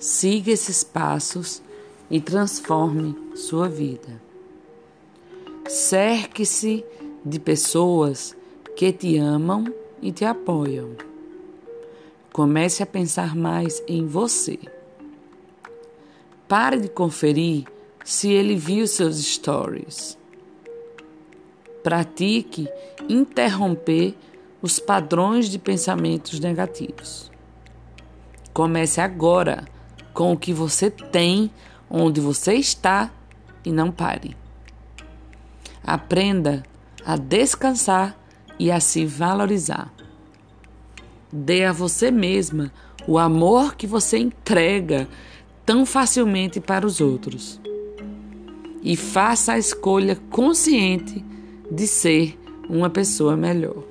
Siga esses passos e transforme sua vida. Cerque-se de pessoas que te amam e te apoiam. Comece a pensar mais em você. Pare de conferir se ele viu seus stories. Pratique interromper os padrões de pensamentos negativos. Comece agora com o que você tem, onde você está e não pare. Aprenda a descansar e a se valorizar. Dê a você mesma o amor que você entrega tão facilmente para os outros. E faça a escolha consciente de ser uma pessoa melhor.